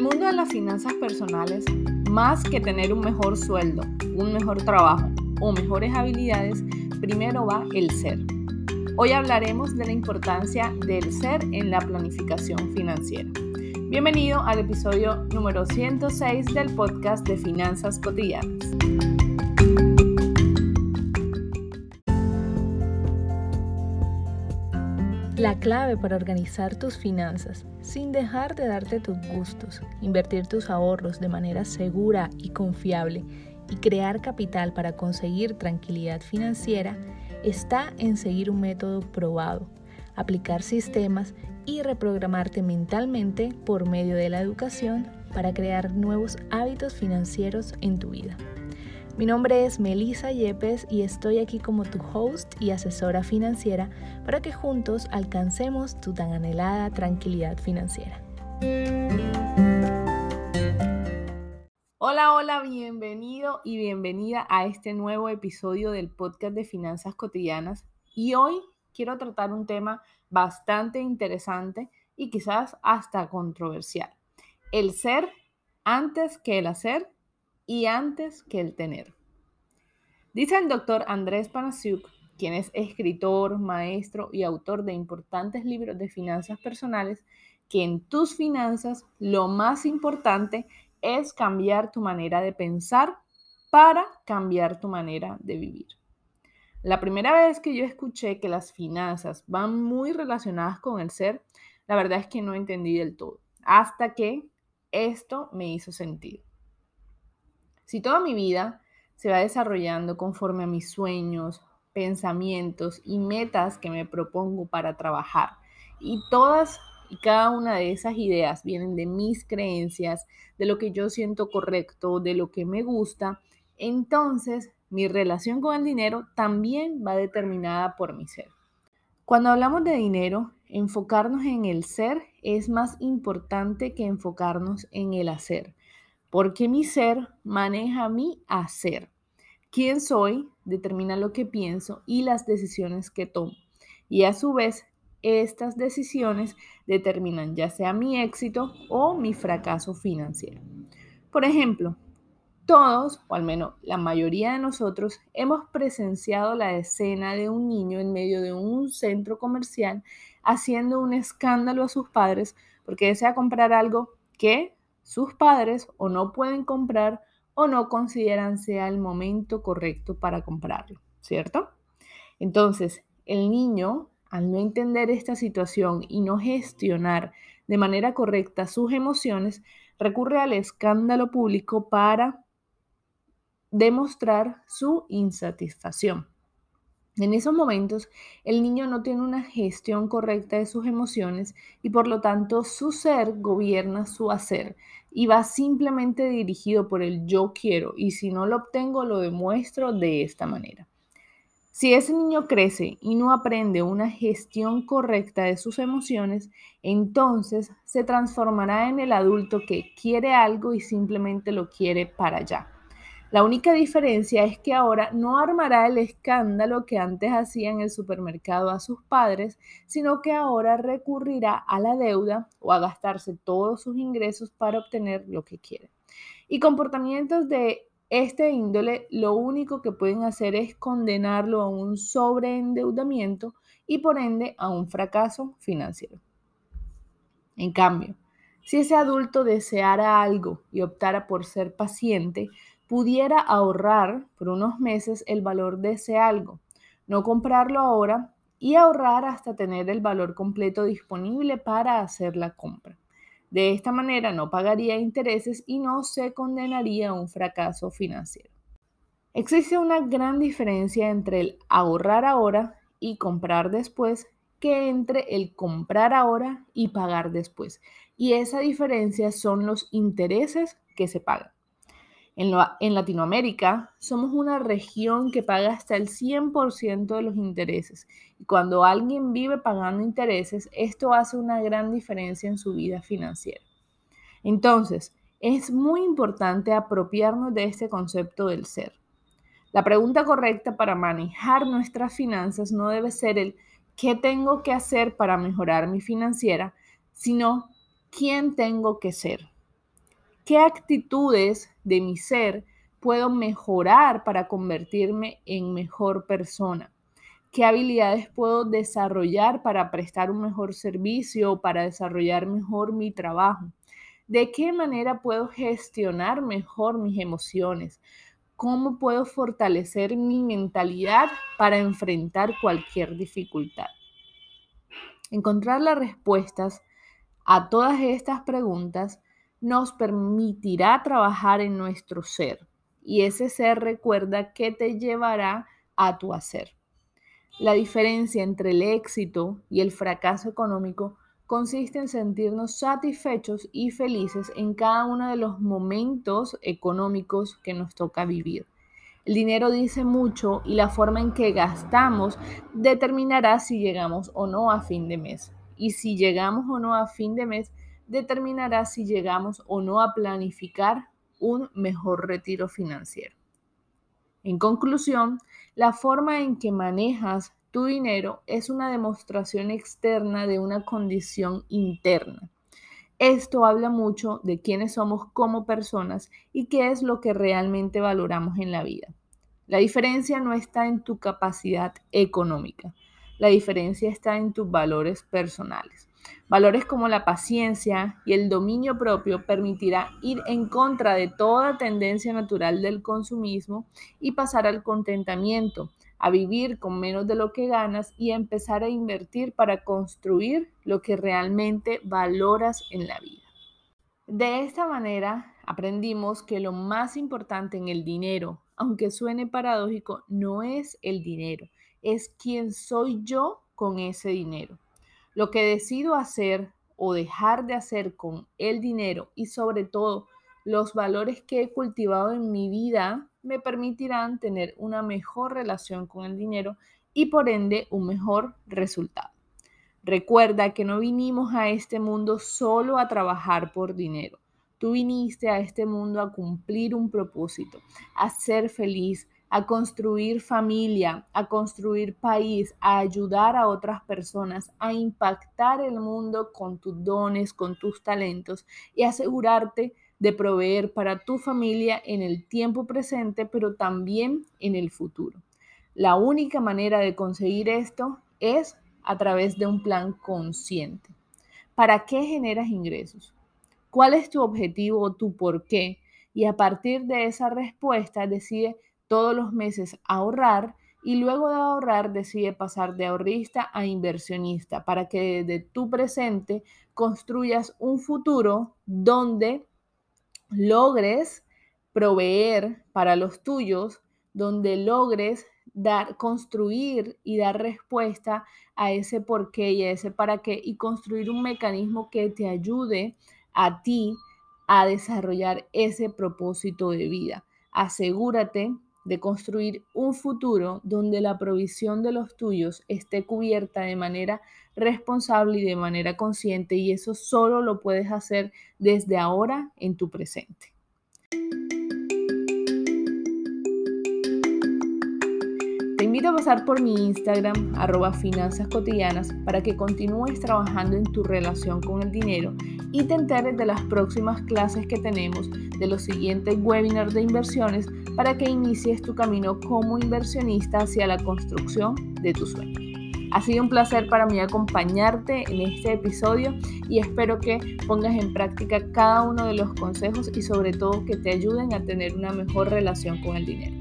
el mundo de las finanzas personales, más que tener un mejor sueldo, un mejor trabajo o mejores habilidades, primero va el ser. Hoy hablaremos de la importancia del ser en la planificación financiera. Bienvenido al episodio número 106 del podcast de Finanzas Cotidianas. La clave para organizar tus finanzas sin dejar de darte tus gustos, invertir tus ahorros de manera segura y confiable y crear capital para conseguir tranquilidad financiera está en seguir un método probado, aplicar sistemas y reprogramarte mentalmente por medio de la educación para crear nuevos hábitos financieros en tu vida. Mi nombre es Melissa Yepes y estoy aquí como tu host y asesora financiera para que juntos alcancemos tu tan anhelada tranquilidad financiera. Hola, hola, bienvenido y bienvenida a este nuevo episodio del podcast de Finanzas Cotidianas. Y hoy quiero tratar un tema bastante interesante y quizás hasta controversial. El ser antes que el hacer y antes que el tener. Dice el doctor Andrés Panasiuk, quien es escritor, maestro y autor de importantes libros de finanzas personales, que en tus finanzas lo más importante es cambiar tu manera de pensar para cambiar tu manera de vivir. La primera vez que yo escuché que las finanzas van muy relacionadas con el ser, la verdad es que no entendí del todo, hasta que esto me hizo sentido. Si toda mi vida se va desarrollando conforme a mis sueños, pensamientos y metas que me propongo para trabajar, y todas y cada una de esas ideas vienen de mis creencias, de lo que yo siento correcto, de lo que me gusta, entonces mi relación con el dinero también va determinada por mi ser. Cuando hablamos de dinero, enfocarnos en el ser es más importante que enfocarnos en el hacer porque mi ser maneja mi hacer. Quién soy determina lo que pienso y las decisiones que tomo. Y a su vez, estas decisiones determinan ya sea mi éxito o mi fracaso financiero. Por ejemplo, todos, o al menos la mayoría de nosotros, hemos presenciado la escena de un niño en medio de un centro comercial haciendo un escándalo a sus padres porque desea comprar algo que sus padres o no pueden comprar o no consideran sea el momento correcto para comprarlo, ¿cierto? Entonces, el niño, al no entender esta situación y no gestionar de manera correcta sus emociones, recurre al escándalo público para demostrar su insatisfacción. En esos momentos, el niño no tiene una gestión correcta de sus emociones y por lo tanto su ser gobierna su hacer y va simplemente dirigido por el yo quiero y si no lo obtengo lo demuestro de esta manera. Si ese niño crece y no aprende una gestión correcta de sus emociones, entonces se transformará en el adulto que quiere algo y simplemente lo quiere para allá. La única diferencia es que ahora no armará el escándalo que antes hacía en el supermercado a sus padres, sino que ahora recurrirá a la deuda o a gastarse todos sus ingresos para obtener lo que quiere. Y comportamientos de este índole lo único que pueden hacer es condenarlo a un sobreendeudamiento y por ende a un fracaso financiero. En cambio, si ese adulto deseara algo y optara por ser paciente, pudiera ahorrar por unos meses el valor de ese algo, no comprarlo ahora y ahorrar hasta tener el valor completo disponible para hacer la compra. De esta manera no pagaría intereses y no se condenaría a un fracaso financiero. Existe una gran diferencia entre el ahorrar ahora y comprar después que entre el comprar ahora y pagar después. Y esa diferencia son los intereses que se pagan. En, Latinoamérica somos una región que paga hasta el 100% de los intereses. Y cuando alguien vive pagando intereses, esto hace una gran diferencia en su vida financiera. Entonces, es muy importante apropiarnos de este concepto del ser. La pregunta correcta para manejar nuestras finanzas no debe ser el ¿qué tengo que hacer para mejorar mi financiera? sino ¿quién tengo que ser? ¿Qué actitudes de mi ser puedo mejorar para convertirme en mejor persona? ¿Qué habilidades puedo desarrollar para prestar un mejor servicio o para desarrollar mejor mi trabajo? ¿De qué manera puedo gestionar mejor mis emociones? ¿Cómo puedo fortalecer mi mentalidad para enfrentar cualquier dificultad? Encontrar las respuestas a todas estas preguntas nos permitirá trabajar en nuestro ser y ese ser recuerda que te llevará a tu hacer. La diferencia entre el éxito y el fracaso económico consiste en sentirnos satisfechos y felices en cada uno de los momentos económicos que nos toca vivir. El dinero dice mucho y la forma en que gastamos determinará si llegamos o no a fin de mes. Y si llegamos o no a fin de mes determinará si llegamos o no a planificar un mejor retiro financiero. En conclusión, la forma en que manejas tu dinero es una demostración externa de una condición interna. Esto habla mucho de quiénes somos como personas y qué es lo que realmente valoramos en la vida. La diferencia no está en tu capacidad económica, la diferencia está en tus valores personales. Valores como la paciencia y el dominio propio permitirá ir en contra de toda tendencia natural del consumismo y pasar al contentamiento, a vivir con menos de lo que ganas y a empezar a invertir para construir lo que realmente valoras en la vida. De esta manera aprendimos que lo más importante en el dinero, aunque suene paradójico, no es el dinero, es quién soy yo con ese dinero lo que decido hacer o dejar de hacer con el dinero y sobre todo los valores que he cultivado en mi vida me permitirán tener una mejor relación con el dinero y por ende un mejor resultado. Recuerda que no vinimos a este mundo solo a trabajar por dinero. Tú viniste a este mundo a cumplir un propósito, a ser feliz, a construir familia, a construir país, a ayudar a otras personas, a impactar el mundo con tus dones, con tus talentos y asegurarte de proveer para tu familia en el tiempo presente, pero también en el futuro. La única manera de conseguir esto es a través de un plan consciente. ¿Para qué generas ingresos? ¿Cuál es tu objetivo o tu por qué? Y a partir de esa respuesta decide todos los meses ahorrar y luego de ahorrar decide pasar de ahorrista a inversionista para que desde tu presente construyas un futuro donde logres proveer para los tuyos, donde logres dar, construir y dar respuesta a ese por qué y a ese para qué y construir un mecanismo que te ayude a ti a desarrollar ese propósito de vida. Asegúrate de construir un futuro donde la provisión de los tuyos esté cubierta de manera responsable y de manera consciente y eso solo lo puedes hacer desde ahora en tu presente. Te invito a pasar por mi Instagram, arroba finanzas cotidianas, para que continúes trabajando en tu relación con el dinero y te enteres de las próximas clases que tenemos, de los siguientes webinars de inversiones, para que inicies tu camino como inversionista hacia la construcción de tu sueño. Ha sido un placer para mí acompañarte en este episodio y espero que pongas en práctica cada uno de los consejos y sobre todo que te ayuden a tener una mejor relación con el dinero.